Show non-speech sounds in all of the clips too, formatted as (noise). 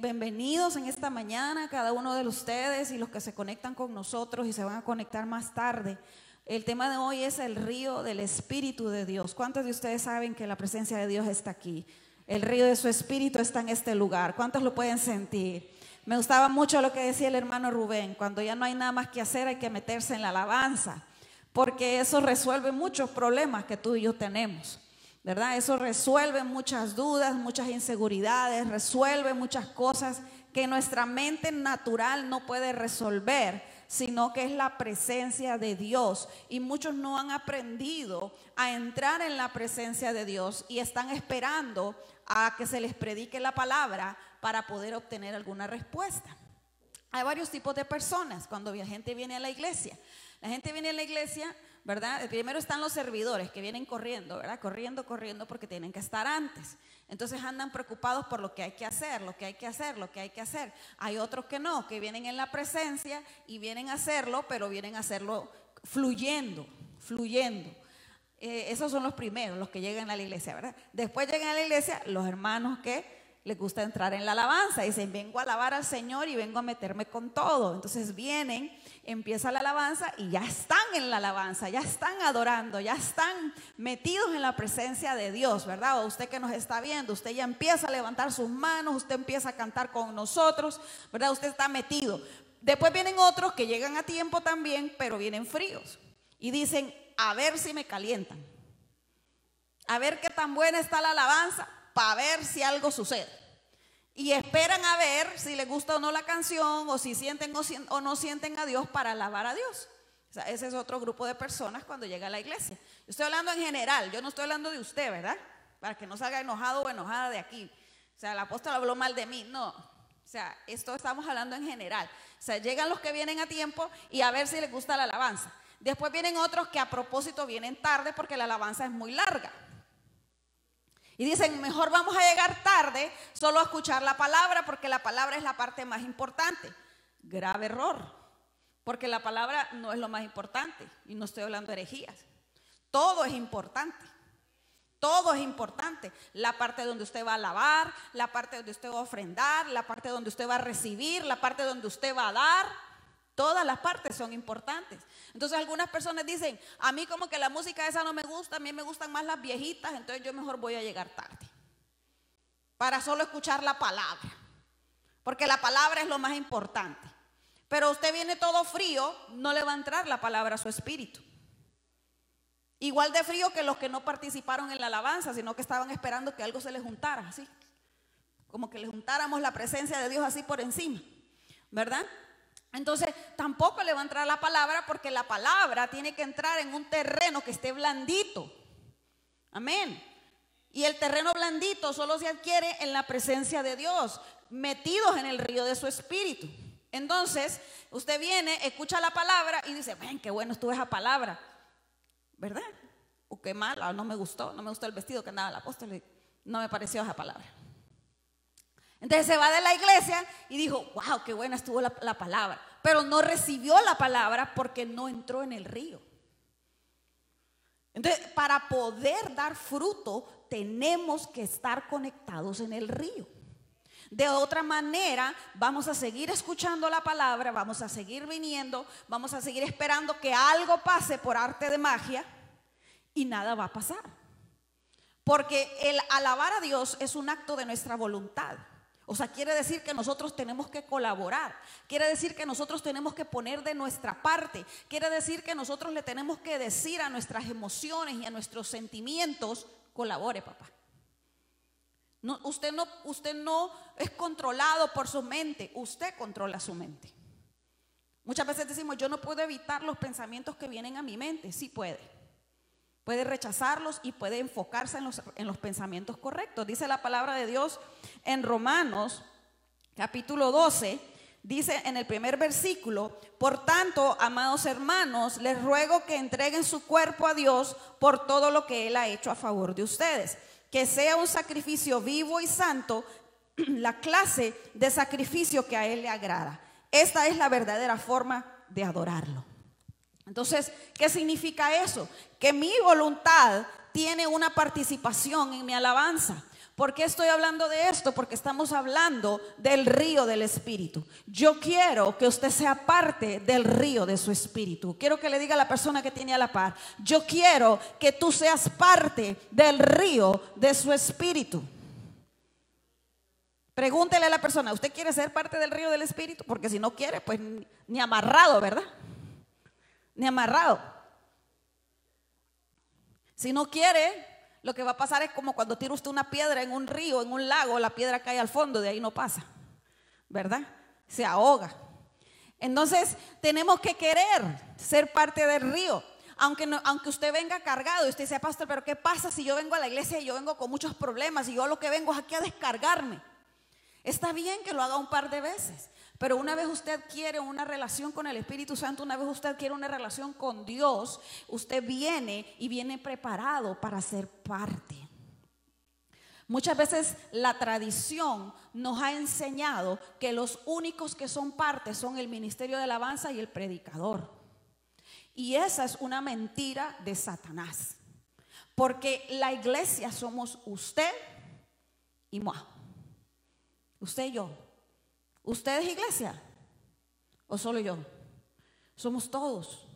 bienvenidos en esta mañana, cada uno de ustedes y los que se conectan con nosotros y se van a conectar más tarde. El tema de hoy es el río del Espíritu de Dios. ¿Cuántos de ustedes saben que la presencia de Dios está aquí? El río de su Espíritu está en este lugar. ¿Cuántos lo pueden sentir? Me gustaba mucho lo que decía el hermano Rubén. Cuando ya no hay nada más que hacer, hay que meterse en la alabanza, porque eso resuelve muchos problemas que tú y yo tenemos. ¿Verdad? Eso resuelve muchas dudas, muchas inseguridades, resuelve muchas cosas que nuestra mente natural no puede resolver, sino que es la presencia de Dios. Y muchos no han aprendido a entrar en la presencia de Dios y están esperando a que se les predique la palabra para poder obtener alguna respuesta. Hay varios tipos de personas cuando la gente viene a la iglesia. La gente viene a la iglesia ¿verdad? Primero están los servidores que vienen corriendo, ¿verdad? Corriendo, corriendo porque tienen que estar antes. Entonces andan preocupados por lo que hay que hacer, lo que hay que hacer, lo que hay que hacer. Hay otros que no, que vienen en la presencia y vienen a hacerlo, pero vienen a hacerlo fluyendo, fluyendo. Eh, esos son los primeros, los que llegan a la iglesia, ¿verdad? Después llegan a la iglesia los hermanos que les gusta entrar en la alabanza. Dicen, vengo a alabar al Señor y vengo a meterme con todo. Entonces vienen empieza la alabanza y ya están en la alabanza, ya están adorando, ya están metidos en la presencia de Dios, ¿verdad? O usted que nos está viendo, usted ya empieza a levantar sus manos, usted empieza a cantar con nosotros, ¿verdad? Usted está metido. Después vienen otros que llegan a tiempo también, pero vienen fríos y dicen, a ver si me calientan, a ver qué tan buena está la alabanza, para ver si algo sucede y esperan a ver si les gusta o no la canción o si sienten o, no sienten a Dios para alabar a Dios. ese es otro grupo de personas cuando llega a la iglesia. Yo estoy hablando en general, yo no estoy hablando de usted, ¿verdad? Para que no salga enojado o enojada de aquí. O sea, el apóstol habló mal de mí, no. O sea, esto estamos hablando en general. O sea, llegan los que vienen a tiempo y a ver si les gusta la alabanza. Después vienen otros que a propósito vienen tarde porque la alabanza es muy larga. Y dicen, mejor vamos a llegar tarde solo a escuchar la palabra porque la palabra es la parte más importante. Grave error, porque la palabra no es lo más importante y no estoy hablando de herejías. Todo es importante. Todo es importante. La parte donde usted va a alabar, la parte donde usted va a ofrendar, la parte donde usted va a recibir, la parte donde usted va a dar. Todas las partes son importantes. Entonces algunas personas dicen, a mí como que la música esa no me gusta, a mí me gustan más las viejitas, entonces yo mejor voy a llegar tarde. Para solo escuchar la palabra. Porque la palabra es lo más importante. Pero usted viene todo frío, no le va a entrar la palabra a su espíritu. Igual de frío que los que no participaron en la alabanza, sino que estaban esperando que algo se les juntara, así. Como que le juntáramos la presencia de Dios así por encima, ¿verdad? Entonces, tampoco le va a entrar la palabra porque la palabra tiene que entrar en un terreno que esté blandito. Amén. Y el terreno blandito solo se adquiere en la presencia de Dios, metidos en el río de su espíritu. Entonces, usted viene, escucha la palabra y dice, ven, qué bueno estuvo esa palabra. ¿Verdad? O qué mala, no me gustó, no me gustó el vestido que andaba el apóstol, no me pareció esa palabra. Entonces se va de la iglesia y dijo, wow, qué buena estuvo la, palabra. Pero no recibió la palabra porque no entró en el río. Entonces, para poder dar fruto, tenemos que estar conectados en el río. De otra manera, vamos a seguir escuchando la palabra, vamos a seguir viniendo, vamos a seguir esperando que algo pase por arte de magia y nada va a pasar. Porque el alabar a Dios es un acto de nuestra voluntad. O sea, quiere decir que nosotros tenemos que colaborar, quiere decir que nosotros tenemos que poner de nuestra parte, quiere decir que nosotros le tenemos que decir a nuestras emociones y a nuestros sentimientos, colabore papá. No, usted, no, usted no es controlado por su mente, usted controla su mente. Muchas veces decimos, yo no puedo evitar los pensamientos que vienen a mi mente, sí puede. Puede rechazarlos y puede enfocarse en los, en los, pensamientos correctos. Dice la palabra de Dios en Romanos capítulo 12, dice en el primer versículo, por tanto, amados hermanos, les ruego que entreguen su cuerpo a Dios por todo lo que Él ha hecho a favor de ustedes. Que sea un sacrificio vivo y santo, (clears throat) la clase de sacrificio que a Él le agrada. Esta es la verdadera forma de adorarlo. Entonces, ¿qué significa eso? Que mi voluntad tiene una participación en mi alabanza. ¿Por qué estoy hablando de esto? Porque estamos hablando del río del Espíritu. Yo quiero que usted sea parte del río de su Espíritu. Quiero que le diga a la persona que tiene a la par, yo quiero que tú seas parte del río de su Espíritu. Pregúntele a la persona, ¿usted quiere ser parte del río del Espíritu? Porque si no quiere, pues ni amarrado, ¿verdad? Ni amarrado. Si no quiere, lo que va a pasar es como cuando tira usted una piedra en un río, en un lago, la piedra cae al fondo, de ahí no pasa, ¿verdad? Se ahoga. Entonces, tenemos que querer ser parte del río. Aunque, aunque usted venga cargado y usted sea pastor, pero ¿qué pasa si yo vengo a la iglesia y yo vengo con muchos problemas y yo lo que vengo es aquí a descargarme? Está bien que lo haga un par de veces, pero una vez usted quiere una relación con el Espíritu Santo, una vez usted quiere una relación con Dios, usted viene y viene preparado para ser parte. Muchas veces la tradición nos ha enseñado que los únicos que son parte son el ministerio de alabanza y el predicador. Y esa es una mentira de Satanás. Porque la iglesia somos usted y moi. Usted y yo. ¿Usted es iglesia? ¿O solo yo? Somos todos.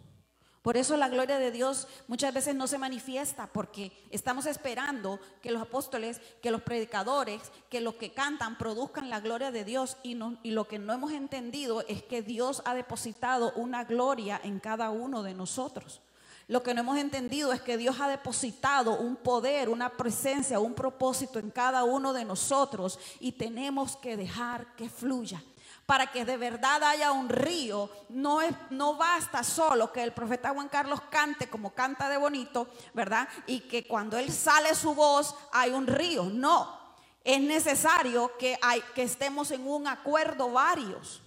Por eso la gloria de Dios muchas veces no se manifiesta porque estamos esperando que los apóstoles, que los predicadores, que los que cantan produzcan la gloria de Dios y, y lo que no hemos entendido es que Dios ha depositado una gloria en cada uno de nosotros. Lo que no hemos entendido es que Dios ha depositado un poder, una presencia, un propósito en cada uno de nosotros y tenemos que dejar que fluya. Para que de verdad haya un río, no, es, no basta solo que el profeta Juan Carlos cante como canta de bonito, ¿verdad? Y que cuando él sale su voz hay un río. No, es necesario que, hay, que estemos en un acuerdo varios.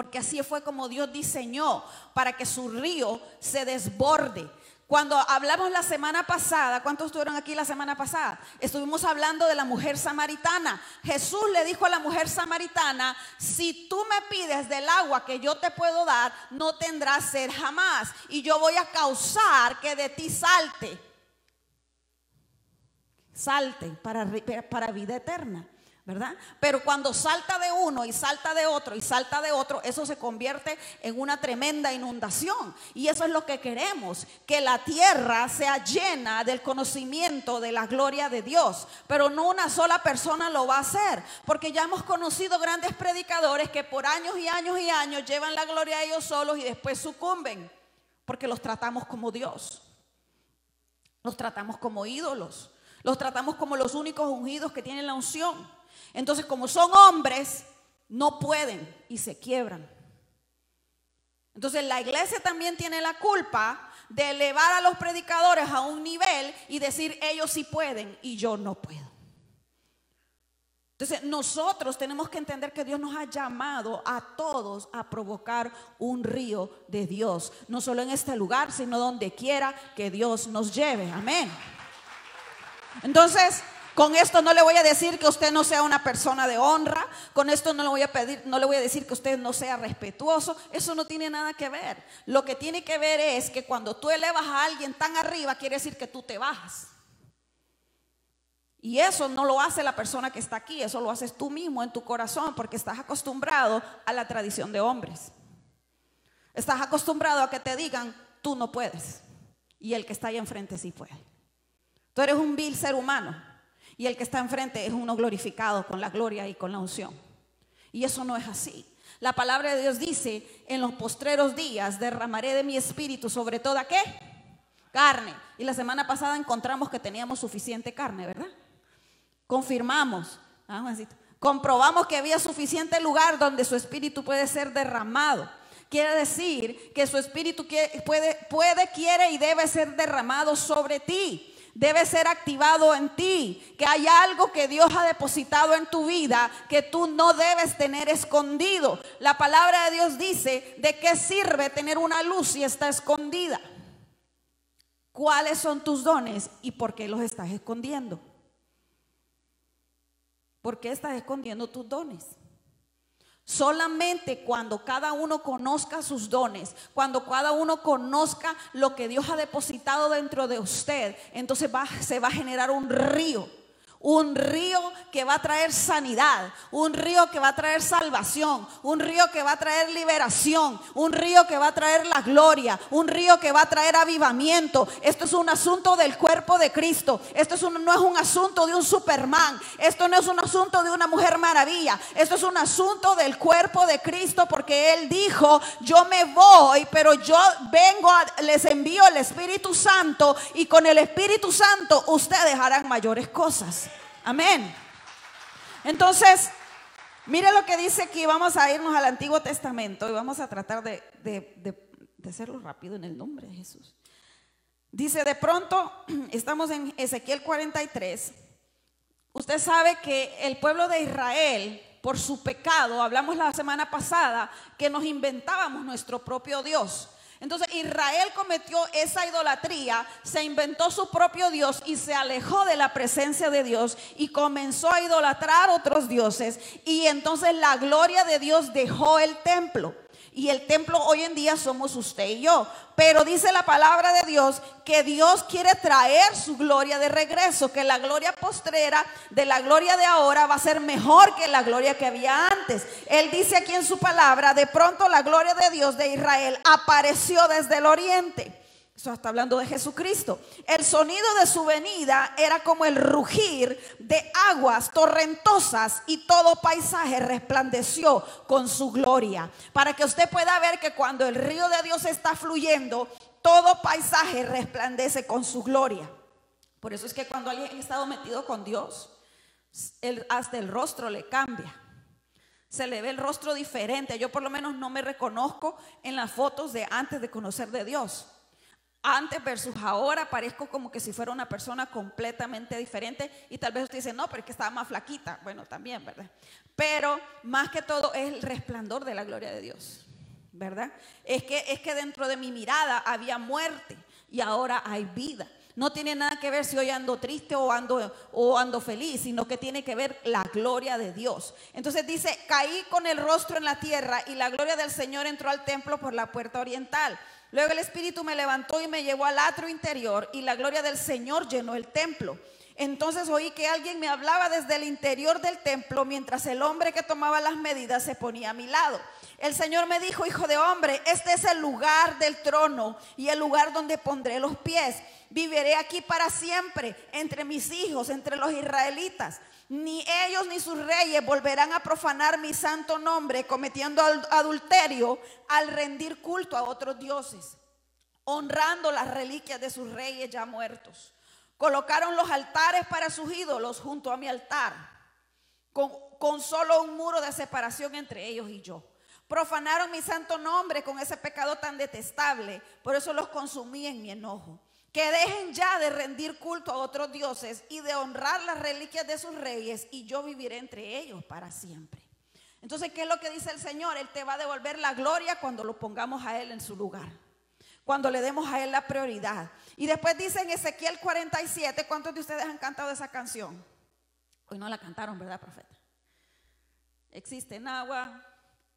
Porque así fue como Dios diseñó para que su río se desborde. Cuando hablamos la semana pasada, ¿cuántos estuvieron aquí la semana pasada? Estuvimos hablando de la mujer samaritana. Jesús le dijo a la mujer samaritana, si tú me pides del agua que yo te puedo dar, no tendrás sed jamás. Y yo voy a causar que de ti salte. Salte para, para vida eterna. Pero cuando salta de uno y salta de otro y salta de otro, eso se convierte en una tremenda inundación. Y eso es lo que queremos, que la tierra sea llena del conocimiento de la gloria de Dios. Pero no una sola persona lo va a hacer, porque ya hemos conocido grandes predicadores que por años y años y años llevan la gloria a ellos solos y después sucumben, porque los tratamos como Dios. Los tratamos como ídolos. Los tratamos como los únicos ungidos que tienen la unción. Entonces, como son hombres, no pueden y se quiebran. Entonces, la iglesia también tiene la culpa de elevar a los predicadores a un nivel y decir, ellos sí pueden y yo no puedo. Entonces, nosotros tenemos que entender que Dios nos ha llamado a todos a provocar un río de Dios, no solo en este lugar, sino donde quiera que Dios nos lleve. Amén. Entonces, con esto no le voy a decir que usted no sea una persona de honra, con esto no le voy a pedir, no le voy a decir que usted no sea respetuoso, eso no tiene nada que ver. Lo que tiene que ver es que cuando tú elevas a alguien tan arriba quiere decir que tú te bajas. Y eso no lo hace la persona que está aquí, eso lo haces tú mismo en tu corazón porque estás acostumbrado a la tradición de hombres. Estás acostumbrado a que te digan, tú no puedes. Y el que está ahí enfrente sí puede. Tú eres un vil ser humano y el que está enfrente es uno glorificado con la gloria y con la unción. Y eso no es así. La palabra de Dios dice, en los postreros días derramaré de mi espíritu sobre toda qué? Carne. Y la semana pasada encontramos que teníamos suficiente carne, ¿verdad? Confirmamos, comprobamos que había suficiente lugar donde su espíritu puede ser derramado. Quiere decir que su espíritu puede, puede, quiere y debe ser derramado sobre ti debe ser activado en ti, que hay algo que Dios ha depositado en tu vida que tú no debes tener escondido. La palabra de Dios dice, ¿de qué sirve tener una luz si está escondida? ¿Cuáles son tus dones y por qué los estás escondiendo? ¿Por qué estás escondiendo tus dones? Solamente cuando cada uno conozca sus dones, cuando cada uno conozca lo que Dios ha depositado dentro de usted, entonces se va a generar un río, un río que va a traer sanidad, un río que va a traer salvación, un río que va a traer liberación, un río que va a traer la gloria, un río que va a traer avivamiento. Esto es un asunto del cuerpo de Cristo. Esto es no es un asunto de un Superman. Esto no es un asunto de una mujer maravilla. Esto es un asunto del cuerpo de Cristo porque Él dijo, yo me voy, pero yo vengo, les envío el Espíritu Santo y con el Espíritu Santo ustedes harán mayores cosas. Amén. Entonces, mire lo que dice aquí. Vamos a irnos al Antiguo Testamento y vamos a tratar de, de hacerlo rápido en el nombre de Jesús. Dice, de pronto, (clears throat) estamos en Ezequiel 43. Usted sabe que el pueblo de Israel, por su pecado, hablamos la semana pasada, que nos inventábamos nuestro propio Dios. Entonces Israel cometió esa idolatría, se inventó su propio Dios y se alejó de la presencia de Dios y comenzó a idolatrar otros dioses. Y entonces la gloria de Dios dejó el templo. Y el templo hoy en día somos usted y yo. Pero dice la palabra de Dios que Dios quiere traer su gloria de regreso, que la gloria postrera de la gloria de ahora va a ser mejor que la gloria que había antes. Él dice aquí en su palabra, de pronto la gloria de Dios de Israel apareció desde el oriente eso está hablando de Jesucristo. El sonido de su venida era como el rugir de aguas torrentosas y todo paisaje resplandeció con su gloria. Para que usted pueda ver que cuando el río de Dios está fluyendo, todo paisaje resplandece con su gloria. Por eso es que cuando alguien ha estado metido con Dios, hasta el rostro le cambia. Se le ve el rostro diferente. Yo por lo menos no me reconozco en las fotos de antes de conocer de Dios. Antes versus ahora parezco como que si fuera una persona completamente diferente y tal vez usted dice, no, pero es que estaba más flaquita. Bueno, también, ¿verdad? Pero más que todo es el resplandor de la gloria de Dios, ¿verdad? Es que, es que dentro de mi mirada había muerte y ahora hay vida. No tiene nada que ver si hoy ando triste o ando, o ando feliz, sino que tiene que ver la gloria de Dios. Entonces dice, caí con el rostro en la tierra y la gloria del Señor entró al templo por la puerta oriental. Luego el Espíritu me levantó y me llevó al atrio interior y la gloria del Señor llenó el templo. Entonces oí que alguien me hablaba desde el interior del templo mientras el hombre que tomaba las medidas se ponía a mi lado. El Señor me dijo, hijo de hombre, este es el lugar del trono y el lugar donde pondré los pies. Viviré aquí para siempre entre mis hijos, entre los israelitas. Ni ellos ni sus reyes volverán a profanar mi santo nombre cometiendo adulterio al rendir culto a otros dioses, honrando las reliquias de sus reyes ya muertos. Colocaron los altares para sus ídolos junto a mi altar, con, solo un muro de separación entre ellos y yo. Profanaron mi santo nombre con ese pecado tan detestable, por eso los consumí en mi enojo. Que dejen ya de rendir culto a otros dioses y de honrar las reliquias de sus reyes y yo viviré entre ellos para siempre. Entonces, ¿qué es lo que dice el Señor? Él te va a devolver la gloria cuando lo pongamos a Él en su lugar. Cuando le demos a Él la prioridad. Y después dice en Ezequiel 47, ¿cuántos de ustedes han cantado esa canción? Hoy no la cantaron, ¿verdad, profeta? Existen agua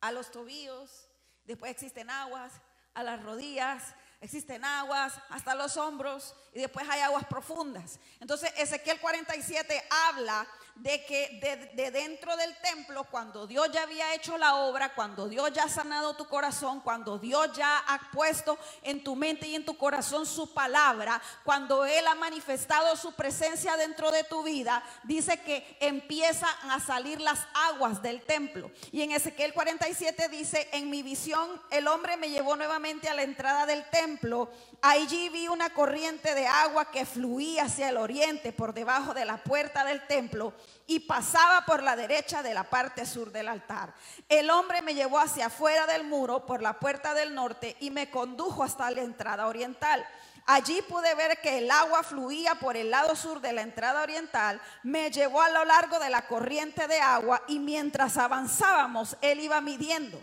a los tobillos, después existen aguas a las rodillas, existen aguas hasta los hombros y después hay aguas profundas. Entonces Ezequiel 47 habla de que de, dentro del templo, cuando Dios ya había hecho la obra, cuando Dios ya ha sanado tu corazón, cuando Dios ya ha puesto en tu mente y en tu corazón su palabra, cuando Él ha manifestado su presencia dentro de tu vida, dice que empiezan a salir las aguas del templo. Y en Ezequiel 47 dice, en mi visión el hombre me llevó nuevamente a la entrada del templo. Allí vi una corriente de agua que fluía hacia el oriente por debajo de la puerta del templo y pasaba por la derecha de la parte sur del altar. El hombre me llevó hacia afuera del muro por la puerta del norte y me condujo hasta la entrada oriental. Allí pude ver que el agua fluía por el lado sur de la entrada oriental, me llevó a lo largo de la corriente de agua y mientras avanzábamos, él iba midiendo.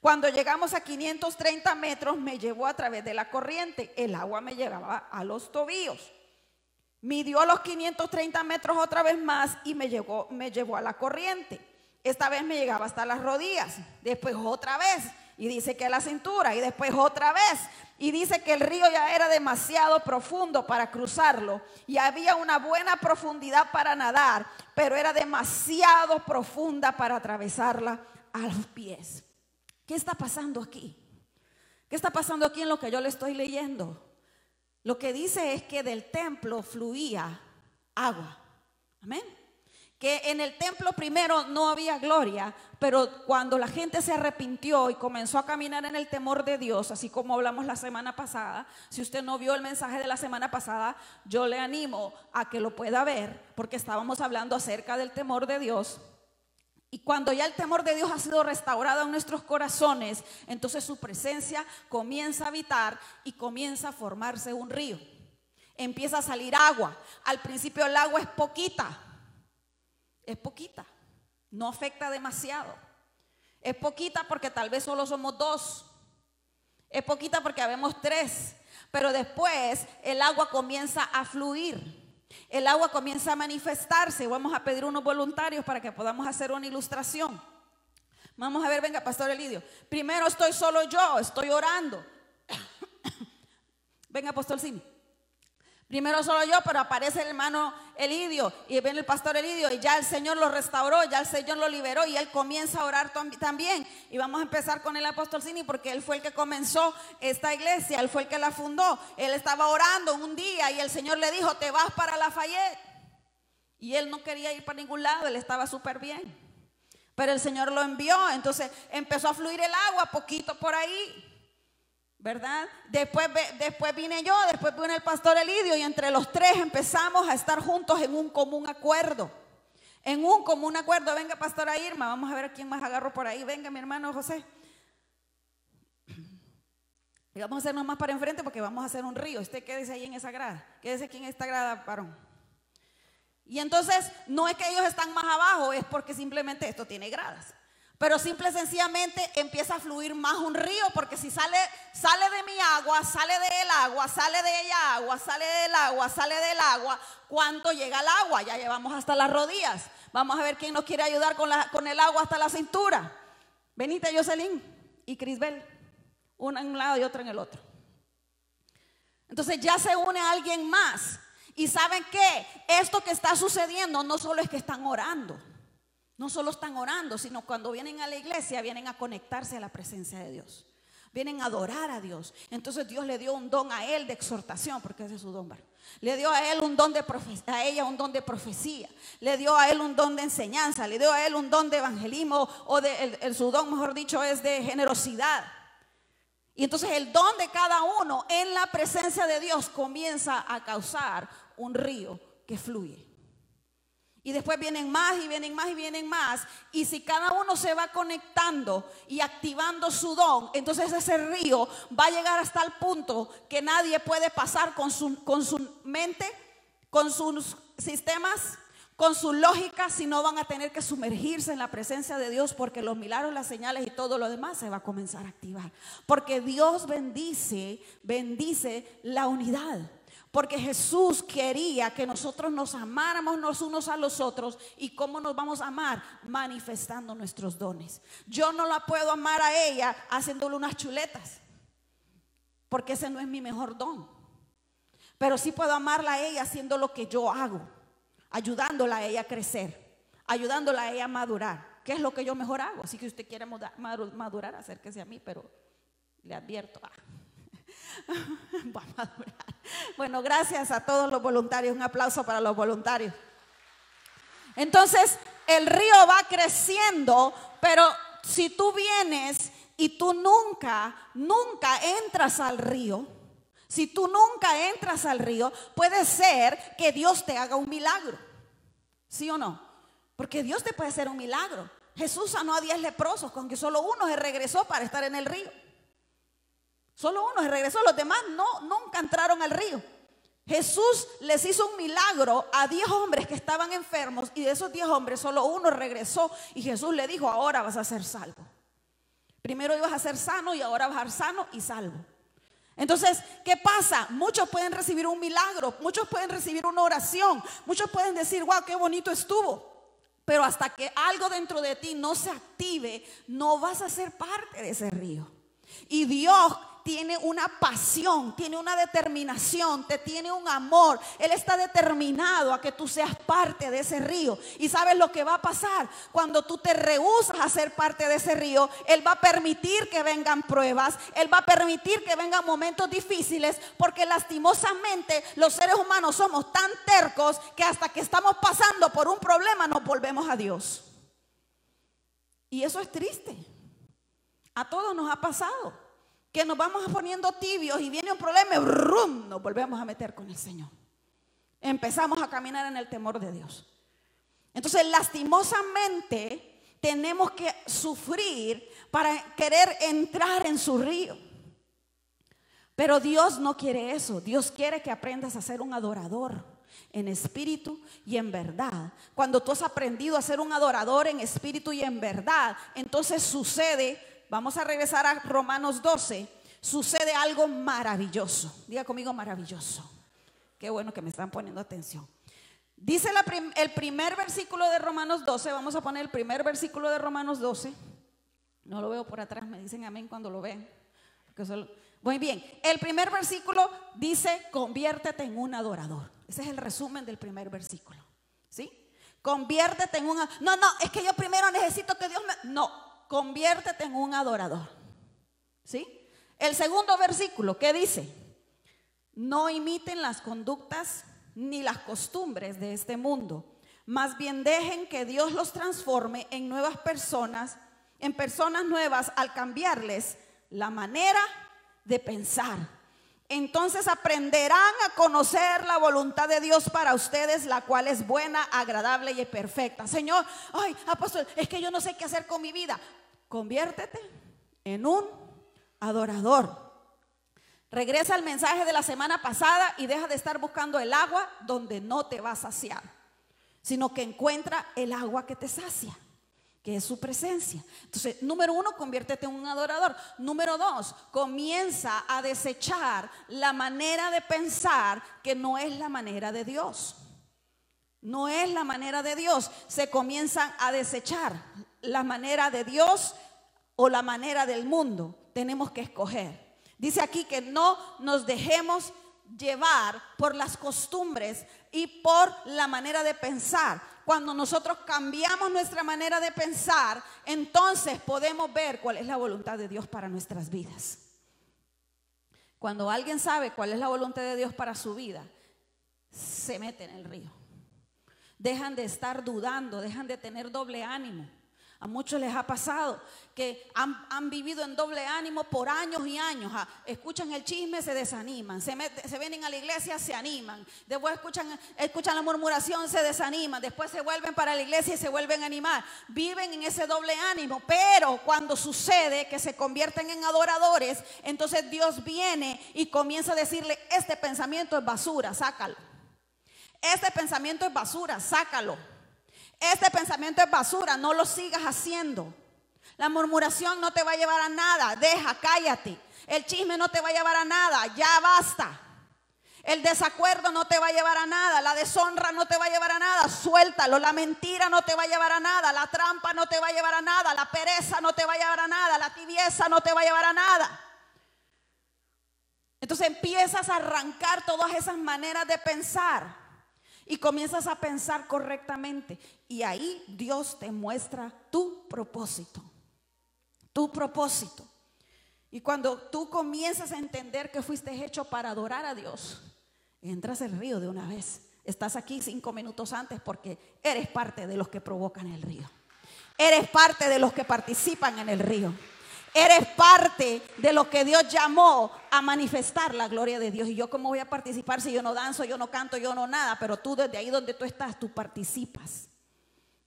Cuando llegamos a 530 metros, me llevó a través de la corriente. El agua me llegaba a los tobillos. Midió los 530 metros otra vez más y me, llegó, me llevó a la corriente. Esta vez me llegaba hasta las rodillas. Después otra vez y dice que la cintura y después otra vez y dice que el río ya era demasiado profundo para cruzarlo y había una buena profundidad para nadar, pero era demasiado profunda para atravesarla a los pies. ¿Qué está pasando aquí? ¿Qué está pasando aquí en lo que yo le estoy leyendo? Lo que dice es que del templo fluía agua. Amén que en el templo primero no había gloria, pero cuando la gente se arrepintió y comenzó a caminar en el temor de Dios, así como hablamos la semana pasada, si usted no vio el mensaje de la semana pasada, yo le animo a que lo pueda ver, porque estábamos hablando acerca del temor de Dios. Y cuando ya el temor de Dios ha sido restaurado en nuestros corazones, entonces su presencia comienza a habitar y comienza a formarse un río. Empieza a salir agua. Al principio el agua es poquita, es poquita, no afecta demasiado. Es poquita porque tal vez solo somos dos. Es poquita porque habemos tres. Pero después el agua comienza a fluir. El agua comienza a manifestarse. Vamos a pedir unos voluntarios para que podamos hacer una ilustración. Vamos a ver, venga, Pastor Elidio. Primero estoy solo yo, estoy orando. (coughs) venga, Pastor Cine. Primero solo yo, pero aparece el hermano Elidio y viene el pastor Elidio y ya el Señor lo restauró, ya el Señor lo liberó y él comienza a orar también. Y vamos a empezar con el apóstol Cini porque él fue el que comenzó esta iglesia, él fue el que la fundó. Él estaba orando un día y el Señor le dijo, te vas para Lafayette. Y él no quería ir para ningún lado, él estaba súper bien. Pero el Señor lo envió, entonces empezó a fluir el agua poquito por ahí. ¿Verdad? Después, después vine yo, después vino el pastor Elidio y entre los tres empezamos a estar juntos en un común acuerdo. En un común acuerdo. Venga, pastora Irma, vamos a ver quién más agarro por ahí. Venga, mi hermano José. Y vamos a hacernos más para enfrente porque vamos a hacer un río. Usted quédese ahí en esa grada. Quédese aquí en esta grada, varón. Y entonces no es que ellos están más abajo, es porque simplemente esto tiene gradas. Pero simple y sencillamente empieza a fluir más un río, porque si sale, sale de mi agua, sale del agua, sale de ella agua, sale del agua, sale del agua, ¿cuánto llega el agua? Ya llevamos hasta las rodillas. Vamos a ver quién nos quiere ayudar con, la, con el agua hasta la cintura. Benita Jocelyn y Crisbel, una en un lado y otra en el otro. Entonces ya se une alguien más. Y saben qué, esto que está sucediendo no solo es que están orando. No solo están orando, sino cuando vienen a la iglesia vienen a conectarse a la presencia de Dios. Vienen a adorar a Dios. Entonces Dios le dio un don a él de exhortación, porque ese es su don. Le dio a él un don de a ella un don de profecía. Le dio a él un don de enseñanza. Le dio a él un don de evangelismo o de el, su don, mejor dicho, es de generosidad. Y entonces el don de cada uno en la presencia de Dios comienza a causar un río que fluye. Y después vienen más y vienen más y vienen más. Y si cada uno se va conectando y activando su don, entonces ese río va a llegar hasta el punto que nadie puede pasar con su, con su mente, con sus sistemas, con su lógica, sino van a tener que sumergirse en la presencia de Dios porque los milagros, las señales y todo lo demás se va a comenzar a activar. Porque Dios bendice, bendice la unidad. Porque Jesús quería que nosotros nos amáramos los unos a los otros. ¿Y cómo nos vamos a amar? Manifestando nuestros dones. Yo no la puedo amar a ella haciéndole unas chuletas. Porque ese no es mi mejor don. Pero sí puedo amarla a ella haciendo lo que yo hago. Ayudándola a ella a crecer. Ayudándola a ella a madurar. ¿Qué es lo que yo mejor hago? Si que usted quiere madurar, acérquese a mí, pero le advierto. Ah. (laughs) Bueno, gracias a todos los voluntarios. Un aplauso para los voluntarios. Entonces, el río va creciendo, pero si tú vienes y tú nunca, nunca entras al río, si tú nunca entras al río, puede ser que Dios te haga un milagro. ¿Sí o no? Porque Dios te puede hacer un milagro. Jesús sanó a 10 leprosos, con que solo uno se regresó para estar en el río. Solo uno regresó, los demás no, nunca entraron al río. Jesús les hizo un milagro a 10 hombres que estaban enfermos y de esos 10 hombres solo uno regresó y Jesús le dijo, ahora vas a ser salvo. Primero ibas a ser sano y ahora vas a ser sano y salvo. Entonces, ¿qué pasa? Muchos pueden recibir un milagro, muchos pueden recibir una oración, muchos pueden decir, wow, qué bonito estuvo. Pero hasta que algo dentro de ti no se active, no vas a ser parte de ese río. Y Dios tiene una pasión, tiene una determinación, te tiene un amor. Él está determinado a que tú seas parte de ese río. Y sabes lo que va a pasar cuando tú te rehusas a ser parte de ese río. Él va a permitir que vengan pruebas, Él va a permitir que vengan momentos difíciles, porque lastimosamente los seres humanos somos tan tercos que hasta que estamos pasando por un problema nos volvemos a Dios. Y eso es triste. A todos nos ha pasado que nos vamos poniendo tibios y viene un problema ¡rum! nos volvemos a meter con el Señor. Empezamos a caminar en el temor de Dios. Entonces, lastimosamente, tenemos que sufrir para querer entrar en su río. Pero Dios no quiere eso. Dios quiere que aprendas a ser un adorador en espíritu y en verdad. Cuando tú has aprendido a ser un adorador en espíritu y en verdad, entonces sucede Vamos a regresar a Romanos 12. Sucede algo maravilloso. Diga conmigo maravilloso. Qué bueno que me están poniendo atención. Dice el primer versículo de Romanos 12. Vamos a poner el primer versículo de Romanos 12. No lo veo por atrás. Me dicen amén cuando lo ven. Muy bien. El primer versículo dice, conviértete en un adorador. Ese es el resumen del primer versículo. ¿Sí? Conviértete en un... No, no, es que yo primero necesito que Dios me... No, conviértete en un adorador. ¿Sí? El segundo versículo, ¿qué dice? No imiten las conductas ni las costumbres de este mundo. Más bien dejen que Dios los transforme en nuevas personas, en personas nuevas al cambiarles la manera de pensar. Entonces aprenderán a conocer la voluntad de Dios para ustedes, la cual es buena, agradable y perfecta. Señor, ay, apóstol, es que yo no sé qué hacer con mi vida. Conviértete en un adorador. Regresa al mensaje de la semana pasada y deja de estar buscando el agua donde no te va a saciar, sino que encuentra el agua que te sacia que es su presencia. Entonces, número uno, conviértete en un adorador. Número dos, comienza a desechar la manera de pensar que no es la manera de Dios. No es la manera de Dios. Se comienzan a desechar la manera de Dios o la manera del mundo. Tenemos que escoger. Dice aquí que no nos dejemos llevar por las costumbres y por la manera de pensar. Cuando nosotros cambiamos nuestra manera de pensar, entonces podemos ver cuál es la voluntad de Dios para nuestras vidas. Cuando alguien sabe cuál es la voluntad de Dios para su vida, se mete en el río. Dejan de estar dudando, dejan de tener doble ánimo. A muchos les ha pasado que han, vivido en doble ánimo por años y años. Ah, escuchan el chisme, se desaniman. Se, se, vienen a la iglesia, se animan. Después escuchan, escuchan la murmuración, se desaniman. Después se vuelven para la iglesia y se vuelven a animar. Viven en ese doble ánimo. Pero cuando sucede que se convierten en adoradores, entonces Dios viene y comienza a decirle, este pensamiento es basura, sácalo. Este pensamiento es basura, sácalo. Este pensamiento es basura, no lo sigas haciendo. La murmuración no te va a llevar a nada, deja, cállate. El chisme no te va a llevar a nada, ya basta. El desacuerdo no te va a llevar a nada, la deshonra no te va a llevar a nada, suéltalo. La mentira no te va a llevar a nada, la trampa no te va a llevar a nada, la pereza no te va a llevar a nada, la tibieza no te va a llevar a nada. Entonces empiezas a arrancar todas esas maneras de pensar y comienzas a pensar correctamente. Y ahí Dios te muestra tu propósito. Tu propósito. Y cuando tú comienzas a entender que fuiste hecho para adorar a Dios, entras el río de una vez. Estás aquí cinco minutos antes porque eres parte de los que provocan el río. Eres parte de los que participan en el río. Eres parte de lo que Dios llamó a manifestar la gloria de Dios. Y yo cómo voy a participar si yo no danzo, yo no canto, yo no nada, pero tú desde ahí donde tú estás, tú participas.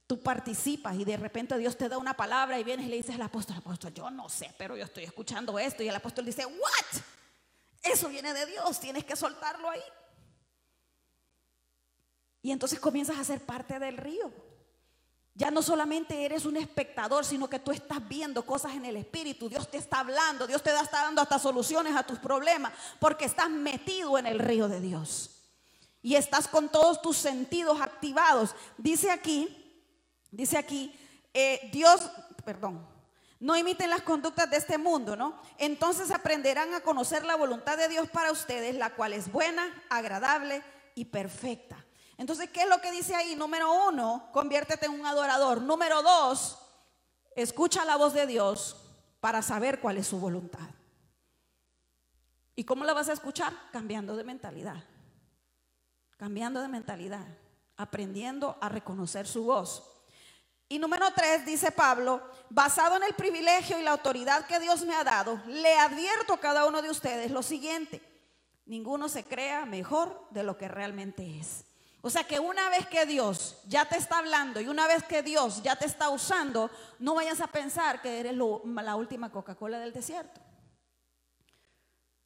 Tú participas y de repente Dios te da una palabra y vienes y le dices al apóstol, apóstol, yo no sé, pero yo estoy escuchando esto. Y el apóstol dice, ¿what? Eso viene de Dios, tienes que soltarlo ahí. Y entonces comienzas a ser parte del río. Ya no solamente eres un espectador, sino que tú estás viendo cosas en el Espíritu. Dios te está hablando, Dios te está dando hasta soluciones a tus problemas, porque estás metido en el río de Dios. Y estás con todos tus sentidos activados. Dice aquí Dice aquí, eh, Dios, perdón, no imiten las conductas de este mundo, ¿no? Entonces aprenderán a conocer la voluntad de Dios para ustedes, la cual es buena, agradable y perfecta. Entonces, ¿qué es lo que dice ahí? Número uno, conviértete en un adorador. Número dos, escucha la voz de Dios para saber cuál es su voluntad. ¿Y cómo la vas a escuchar? Cambiando de mentalidad. Cambiando de mentalidad. Aprendiendo a reconocer su voz. Y número tres, dice Pablo, basado en el privilegio y la autoridad que Dios me ha dado, le advierto a cada uno de ustedes lo siguiente, ninguno se crea mejor de lo que realmente es. O sea que una vez que Dios ya te está hablando y una vez que Dios ya te está usando, no vayas a pensar que eres la última Coca-Cola del desierto,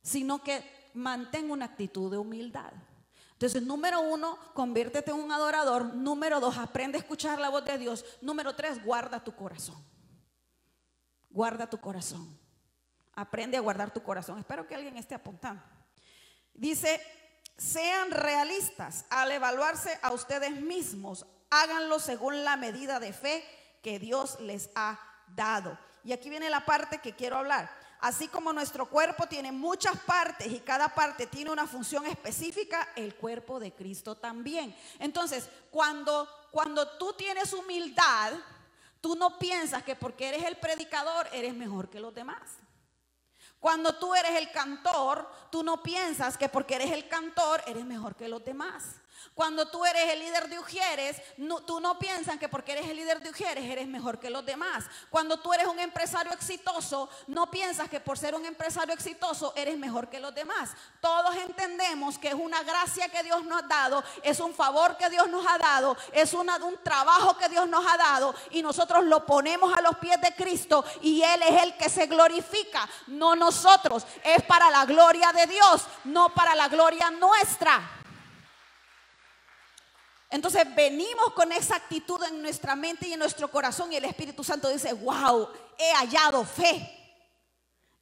sino que mantén una actitud de humildad. Entonces, número uno, conviértete en un adorador. Número dos, aprende a escuchar la voz de Dios. Número tres, guarda tu corazón. Guarda tu corazón. Aprende a guardar tu corazón. Espero que alguien esté apuntando. Dice, sean realistas al evaluarse a ustedes mismos. Háganlo según la medida de fe que Dios les ha dado. Y aquí viene la parte que quiero hablar. Así como nuestro cuerpo tiene muchas partes y cada parte tiene una función específica, el cuerpo de Cristo también. Entonces, cuando, cuando tú tienes humildad, tú no piensas que porque eres el predicador eres mejor que los demás. Cuando tú eres el cantor, tú no piensas que porque eres el cantor eres mejor que los demás. Cuando tú eres el líder de Ujieres, tú no piensas que porque eres el líder de Ujieres eres mejor que los demás. Cuando tú eres un empresario exitoso, no piensas que por ser un empresario exitoso eres mejor que los demás. Todos entendemos que es una gracia que Dios nos ha dado, es un favor que Dios nos ha dado, es un trabajo que Dios nos ha dado y nosotros lo ponemos a los pies de Cristo y Él es el que se glorifica, no nosotros. Es para la gloria de Dios, no para la gloria nuestra. Entonces venimos con esa actitud en nuestra mente y en nuestro corazón y el Espíritu Santo dice, wow, he hallado fe.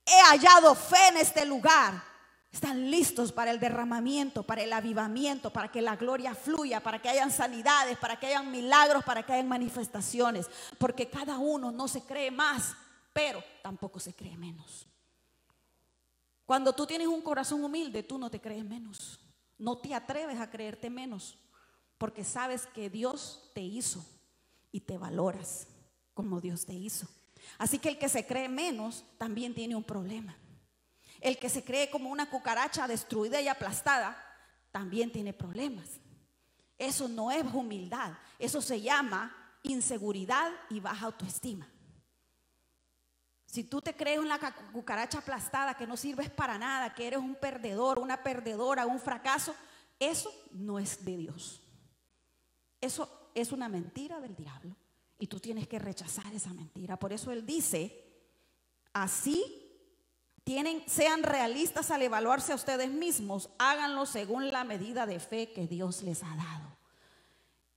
He hallado fe en este lugar. Están listos para el derramamiento, para el avivamiento, para que la gloria fluya, para que hayan sanidades, para que hayan milagros, para que hayan manifestaciones. Porque cada uno no se cree más, pero tampoco se cree menos. Cuando tú tienes un corazón humilde, tú no te crees menos. No te atreves a creerte menos porque sabes que Dios te hizo y te valoras como Dios te hizo. Así que el que se cree menos también tiene un problema. El que se cree como una cucaracha destruida y aplastada también tiene problemas. Eso no es humildad, eso se llama inseguridad y baja autoestima. Si tú te crees una cucaracha aplastada que no sirves para nada, que eres un perdedor, una perdedora, un fracaso, eso no es de Dios. Eso es una mentira del diablo y tú tienes que rechazar esa mentira. Por eso él dice, así tienen, sean realistas al evaluarse a ustedes mismos, háganlo según la medida de fe que Dios les ha dado.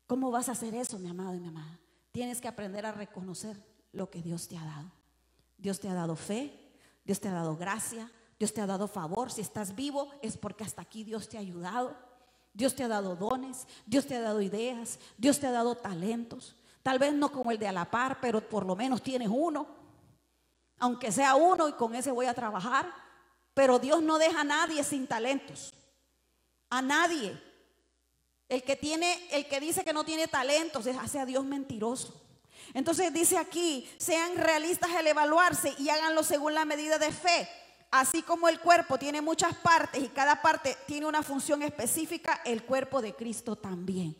¿Cómo vas a hacer eso, mi amado y mi amada? Tienes que aprender a reconocer lo que Dios te ha dado. Dios te ha dado fe, Dios te ha dado gracia, Dios te ha dado favor. Si estás vivo es porque hasta aquí Dios te ha ayudado. Dios te ha dado dones, Dios te ha dado ideas, Dios te ha dado talentos. Tal vez no como el de a la par, pero por lo menos tienes uno. Aunque sea uno y con ese voy a trabajar. Pero Dios no deja a nadie sin talentos. A nadie. El que tiene, el que dice que no tiene talentos, hace a Dios mentiroso. Entonces dice aquí, sean realistas al evaluarse y háganlo según la medida de fe. Así como el cuerpo tiene muchas partes y cada parte tiene una función específica, el cuerpo de Cristo también.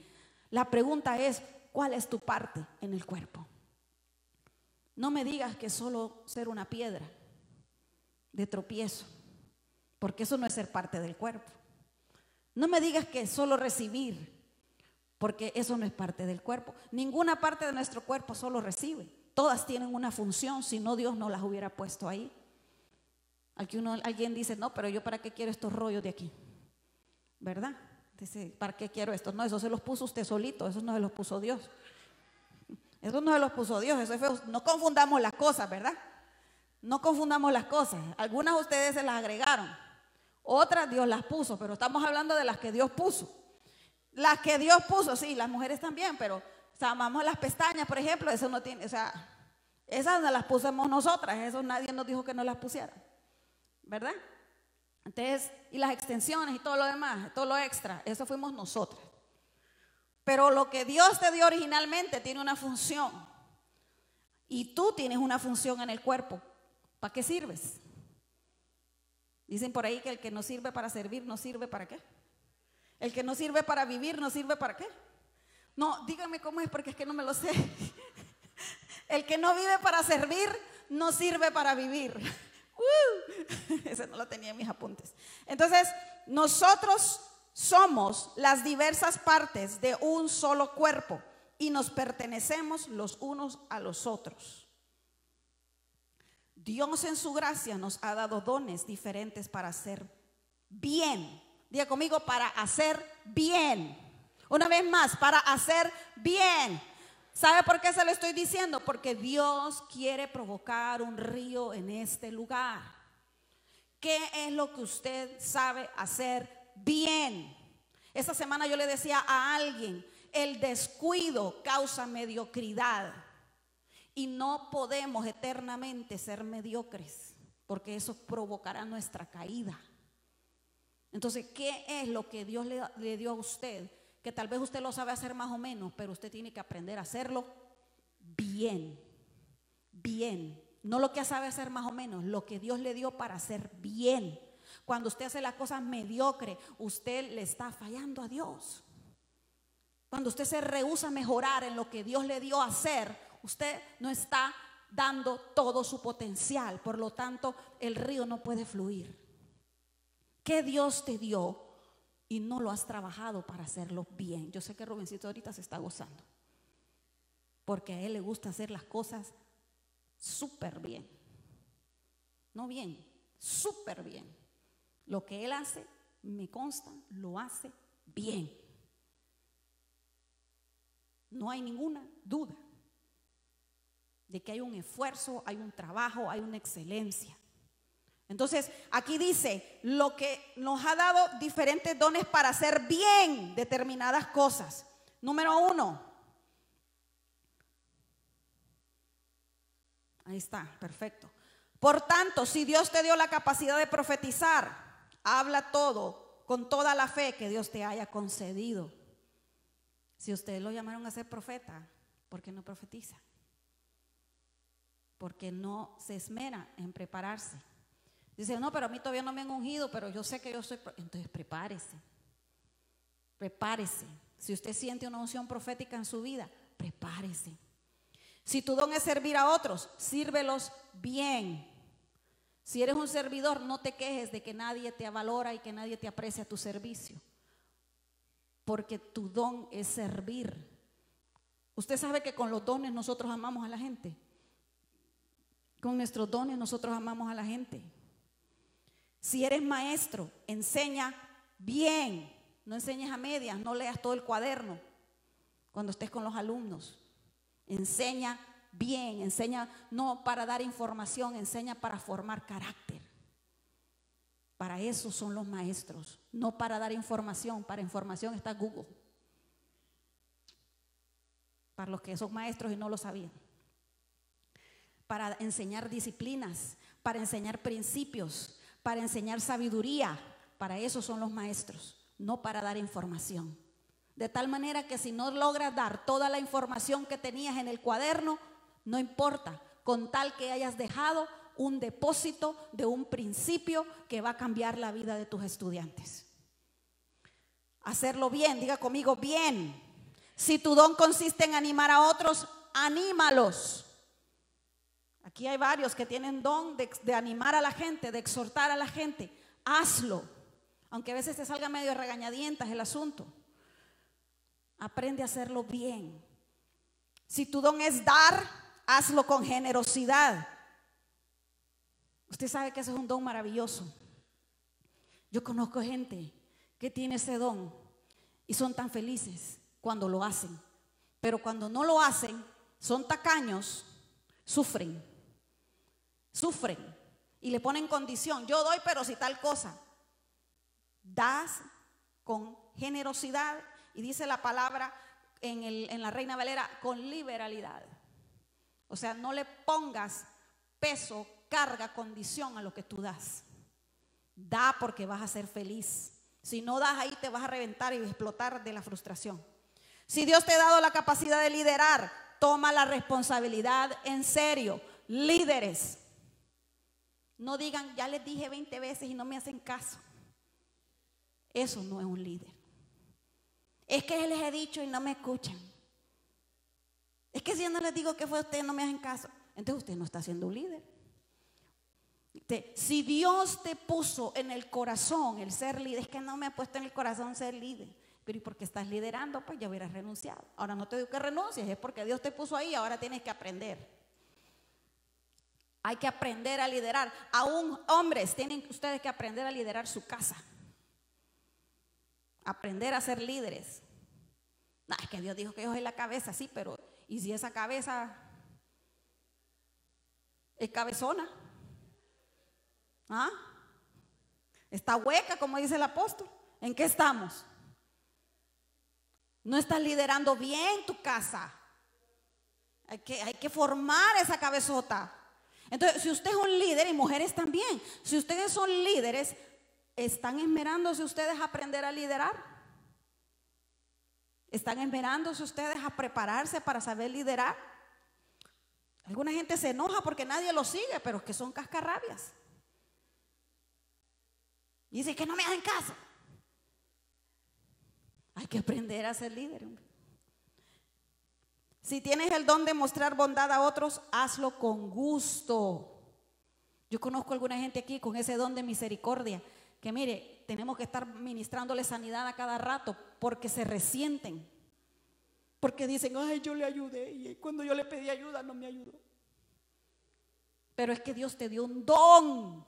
La pregunta es, ¿cuál es tu parte en el cuerpo? No me digas que solo ser una piedra de tropiezo, porque eso no es ser parte del cuerpo. No me digas que solo recibir, porque eso no es parte del cuerpo. Ninguna parte de nuestro cuerpo solo recibe. Todas tienen una función, si no Dios no las hubiera puesto ahí. Aquí uno, alguien dice, no, pero yo para qué quiero estos rollos de aquí. ¿Verdad? Dice, ¿para qué quiero estos? No, eso se los puso usted solito, eso no se los puso Dios. Eso no se los puso Dios, eso es feo. No confundamos las cosas, ¿verdad? No confundamos las cosas. Algunas ustedes se las agregaron, otras Dios las puso, pero estamos hablando de las que Dios puso. Las que Dios puso, sí, las mujeres también, pero O amamos las pestañas, por ejemplo, eso no tiene, o sea, esas no las pusimos nosotras, eso nadie nos dijo que no las pusiera, ¿verdad? Entonces, y las extensiones y todo lo demás, todo lo extra, eso fuimos nosotras. Pero lo que Dios te dio originalmente tiene una función. Y tú tienes una función en el cuerpo. ¿Para qué sirves? Dicen por ahí que el que no sirve para servir, no sirve para qué. El que no sirve para vivir, no sirve para qué. No, dígame cómo es porque es que no me lo sé. (laughs) El que no vive para servir, no sirve para vivir. (laughs) Ese no lo tenía en mis apuntes. Entonces, nosotros somos las diversas partes de un solo cuerpo y nos pertenecemos los unos a los otros. Dios en su gracia nos ha dado dones diferentes para hacer bien. Diga conmigo, para hacer bien. Una vez más, para hacer bien. ¿Sabe por qué se lo estoy diciendo? Porque Dios quiere provocar un río en este lugar. ¿Qué es lo que usted sabe hacer bien? Esta semana yo le decía a alguien, el descuido causa mediocridad y no podemos eternamente ser mediocres porque eso provocará nuestra caída. Entonces, ¿qué es lo que Dios le, le dio a usted? Que tal vez usted lo sabe hacer más o menos, pero usted tiene que aprender a hacerlo bien, bien. No lo que sabe hacer más o menos, lo que Dios le dio para hacer bien. Cuando usted hace las cosas mediocre, usted le está fallando a Dios. Cuando usted se rehúsa a mejorar en lo que Dios le dio a hacer, usted no está dando todo su potencial. Por lo tanto, el río no puede fluir. ¿Qué Dios te dio? Y no lo has trabajado para hacerlo bien. Yo sé que Rubencito ahorita se está gozando, porque a él le gusta hacer las cosas súper bien. No bien, súper bien. Lo que él hace, me consta, lo hace bien. No hay ninguna duda de que hay un esfuerzo, hay un trabajo, hay una excelencia. Entonces, aquí dice, lo que nos ha dado diferentes dones para hacer bien determinadas cosas. Número uno. Ahí está, perfecto. Por tanto, si Dios te dio la capacidad de profetizar, habla todo con toda la fe que Dios te haya concedido. Si ustedes lo llamaron a ser profeta, ¿por qué no profetiza? Porque no se esmera en prepararse. Dice, no, pero a mí todavía no me han ungido, pero yo sé que yo soy... Entonces prepárese, prepárese. Si usted siente una unción profética en su vida, prepárese. Si tu don es servir a otros, sírvelos bien. Si eres un servidor, no te quejes de que nadie te valora y que nadie te aprecia tu servicio. Porque tu don es servir. Usted sabe que con los dones nosotros amamos a la gente. Con nuestros dones nosotros amamos a la gente. Si eres maestro, enseña bien, no enseñes a medias, no leas todo el cuaderno cuando estés con los alumnos. Enseña bien, enseña no para dar información, enseña para formar carácter. Para eso son los maestros, no para dar información, para información está Google. Para los que son maestros y no lo sabían. Para enseñar disciplinas, para enseñar principios, para enseñar sabiduría. Para eso son los maestros, no para dar información. De tal manera que si no logras dar toda la información que tenías en el cuaderno, no importa, con tal que hayas dejado un depósito de un principio que va a cambiar la vida de tus estudiantes. Hacerlo bien, diga conmigo bien. Si tu don consiste en animar a otros, anímalos. Aquí hay varios que tienen don de, animar a la gente, de exhortar a la gente. Hazlo. Aunque a veces te salga medio regañadientas el asunto. Aprende a hacerlo bien. Si tu don es dar, hazlo con generosidad. Usted sabe que ese es un don maravilloso. Yo conozco gente que tiene ese don y son tan felices cuando lo hacen. Pero cuando no lo hacen, son tacaños, sufren sufren y le ponen condición. Yo doy, pero si tal cosa. Das con generosidad y dice la palabra, en, en la Reina Valera, con liberalidad. O sea, no le pongas peso, carga, condición a lo que tú das. Da porque vas a ser feliz. Si no das ahí te vas a reventar y explotar de la frustración. Si Dios te ha dado la capacidad de liderar, toma la responsabilidad en serio. Líderes, no digan, ya les dije 20 veces y no me hacen caso. Eso no es un líder. Es que les he dicho y no me escuchan. Es que si yo no les digo que fue usted, no me hacen caso. Entonces usted no está siendo un líder. Si Dios te puso en el corazón el ser líder, es que no me ha puesto en el corazón ser líder. Pero ¿y porque estás liderando? Pues ya hubieras renunciado. Ahora no te digo que renuncies, es porque Dios te puso ahí, ahora tienes que aprender. Hay que aprender a liderar. Aún hombres tienen ustedes que aprender a liderar su casa. Aprender a ser líderes. No, es que Dios dijo que yo soy la cabeza, sí, pero ¿y si esa cabeza es cabezona? ¿Ah? Está hueca, como dice el apóstol. ¿En qué estamos? No estás liderando bien tu casa. Hay que, hay que formar esa cabezota. Entonces, si usted es un líder y mujeres también, si ustedes son líderes, ¿están esmerándose ustedes a aprender a liderar? ¿Están esmerándose ustedes a prepararse para saber liderar? Alguna gente se enoja porque nadie lo sigue, pero es que son cascarrabias. Y dice que no me hacen caso. Hay que aprender a ser líder. Si tienes el don de mostrar bondad a otros, hazlo con gusto. Yo conozco a alguna gente aquí con ese don de misericordia, que mire, tenemos que estar ministrándole sanidad a cada rato porque se resienten. Porque dicen, ay, yo le ayudé y cuando yo le pedí ayuda no me ayudó. Pero es que Dios te dio un don.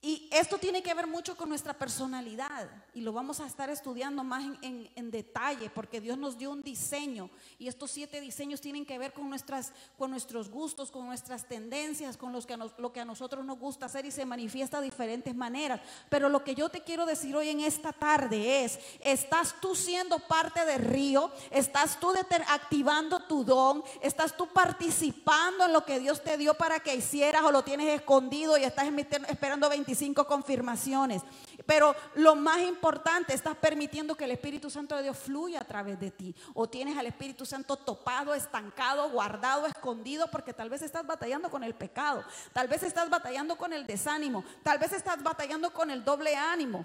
Y esto tiene que ver mucho con nuestra personalidad y lo vamos a estar estudiando más en, detalle porque Dios nos dio un diseño y estos siete diseños tienen que ver con, nuestras, con nuestros gustos, con nuestras tendencias, con lo que a nosotros nos gusta hacer y se manifiesta de diferentes maneras. Pero lo que yo te quiero decir hoy en esta tarde es, ¿estás tú siendo parte del río? ¿Estás tú activando tu don? ¿Estás tú participando en lo que Dios te dio para que hicieras o lo tienes escondido y estás esperando 20 25 confirmaciones. Pero lo más importante, estás permitiendo que el Espíritu Santo de Dios fluya a través de ti. O tienes al Espíritu Santo topado, estancado, guardado, escondido, porque tal vez estás batallando con el pecado. Tal vez estás batallando con el desánimo. Tal vez estás batallando con el doble ánimo.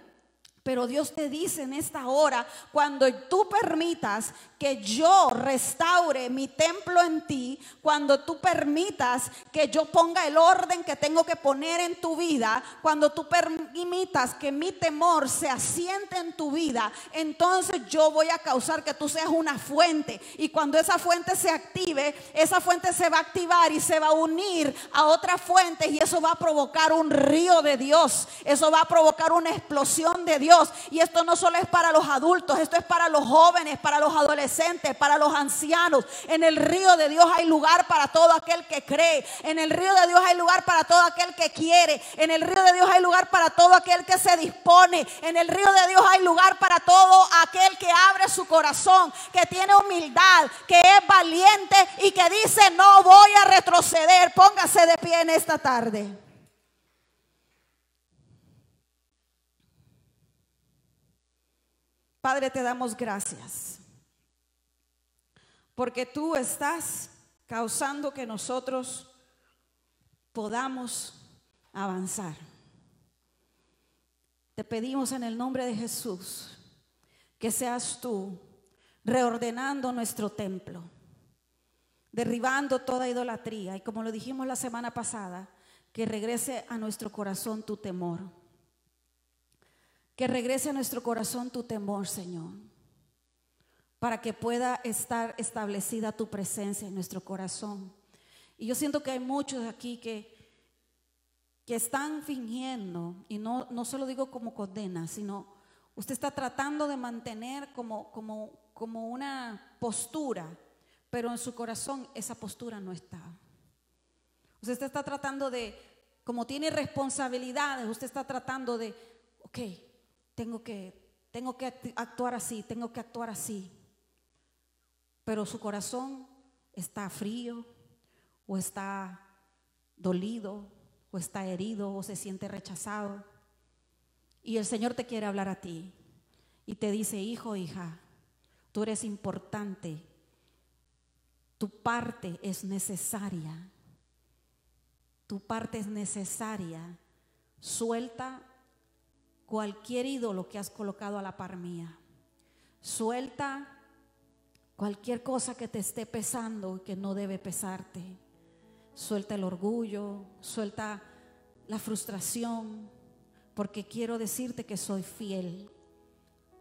Pero Dios te dice en esta hora, cuando tú permitas que yo restaure mi templo en ti, cuando tú permitas que yo ponga el orden que tengo que poner en tu vida, cuando tú permitas que mi temor se asiente en tu vida, entonces yo voy a causar que tú seas una fuente. Y cuando esa fuente se active, esa fuente se va a activar y se va a unir a otras fuentes y eso va a provocar un río de Dios. Eso va a provocar una explosión de Dios. Y esto no solo es para los adultos, esto es para los jóvenes, para los adolescentes para los ancianos. En el río de Dios hay lugar para todo aquel que cree. En el río de Dios hay lugar para todo aquel que quiere. En el río de Dios hay lugar para todo aquel que se dispone. En el río de Dios hay lugar para todo aquel que abre su corazón, que tiene humildad, que es valiente y que dice, no voy a retroceder. Póngase de pie en esta tarde. Padre, te damos gracias porque tú estás causando que nosotros podamos avanzar. Te pedimos en el nombre de Jesús que seas tú reordenando nuestro templo, derribando toda idolatría y como lo dijimos la semana pasada, que regrese a nuestro corazón tu temor. Que regrese a nuestro corazón tu temor, Señor para que pueda estar establecida tu presencia en nuestro corazón. Y yo siento que hay muchos aquí que, que están fingiendo, y no, no se lo digo como condena, sino usted está tratando de mantener como, como, como una postura, pero en su corazón esa postura no está. Usted está tratando de, como tiene responsabilidades, usted está tratando de, ok, tengo que, tengo que actuar así, tengo que actuar así. Pero su corazón está frío o está dolido o está herido o se siente rechazado. Y el Señor te quiere hablar a ti y te dice, hijo, hija, tú eres importante, tu parte es necesaria, tu parte es necesaria. Suelta cualquier ídolo que has colocado a la par mía. Suelta cualquier cosa que te esté pesando y que no debe pesarte. Suelta el orgullo, suelta la frustración, porque quiero decirte que soy fiel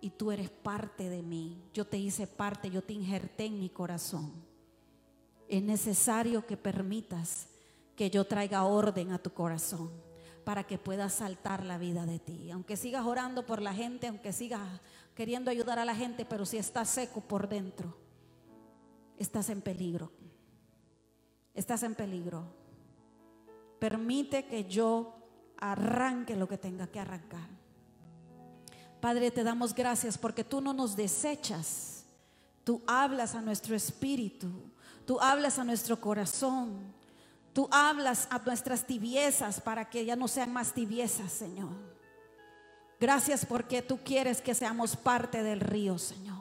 y tú eres parte de mí. Yo te hice parte, yo te injerté en mi corazón. Es necesario que permitas que yo traiga orden a tu corazón para que puedas saltar la vida de ti. Aunque sigas orando por la gente, aunque sigas queriendo ayudar a la gente, pero si estás seco por dentro, estás en peligro. Estás en peligro. Permite que yo arranque lo que tenga que arrancar. Padre, te damos gracias porque tú no nos desechas. Tú hablas a nuestro espíritu. Tú hablas a nuestro corazón. Tú hablas a nuestras tibiezas para que ya no sean más tibiezas, Señor. Gracias porque tú quieres que seamos parte del río, Señor.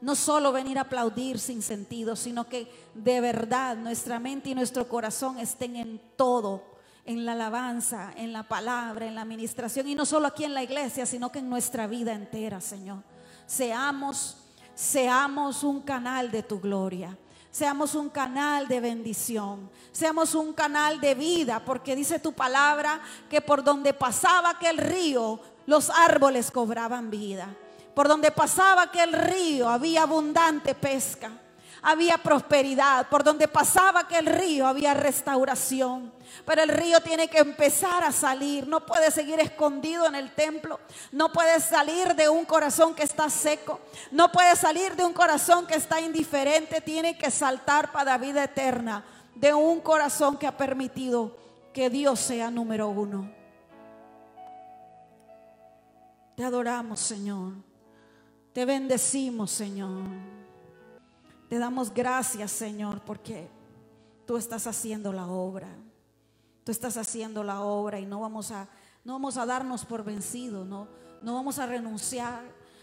No solo venir a aplaudir sin sentido, sino que de verdad nuestra mente y nuestro corazón estén en todo, en la alabanza, en la palabra, en la administración, y no solo aquí en la iglesia, sino que en nuestra vida entera, Señor. Seamos, seamos un canal de tu gloria. Seamos un canal de bendición, seamos un canal de vida, porque dice tu palabra que por donde pasaba aquel río, los árboles cobraban vida. Por donde pasaba aquel río había abundante pesca, había prosperidad. Por donde pasaba aquel río había restauración. Pero el río tiene que empezar a salir. No puede seguir escondido en el templo. No puede salir de un corazón que está seco. No puede salir de un corazón que está indiferente. Tiene que saltar para la vida eterna de un corazón que ha permitido que Dios sea número uno. Te adoramos, Señor. Te bendecimos, Señor. Te damos gracias, Señor, porque tú estás haciendo la obra. Tú estás haciendo la obra y no vamos a no vamos a darnos por vencidos, no no vamos a renunciar,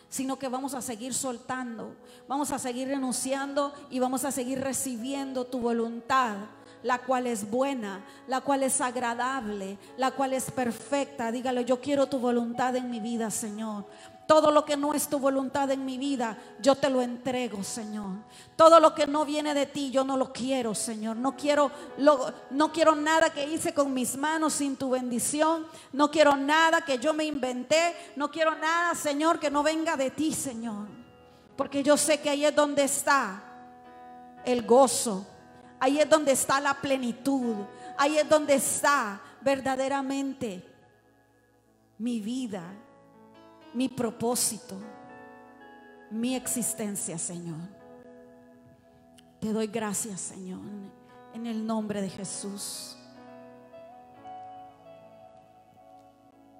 sino que vamos a seguir soltando, vamos a seguir renunciando y vamos a seguir recibiendo tu voluntad la cual es buena, la cual es agradable, la cual es perfecta. Dígale, yo quiero tu voluntad en mi vida, Señor. Todo lo que no es tu voluntad en mi vida, yo te lo entrego, Señor. Todo lo que no viene de ti, yo no lo quiero, Señor. No quiero, no quiero nada que hice con mis manos sin tu bendición. No quiero nada que yo me inventé. No quiero nada, Señor, que no venga de ti, Señor. Porque yo sé que ahí es donde está el gozo. Ahí es donde está la plenitud. Ahí es donde está verdaderamente mi vida mi propósito, mi existencia, Señor. Te doy gracias, Señor, en el nombre de Jesús.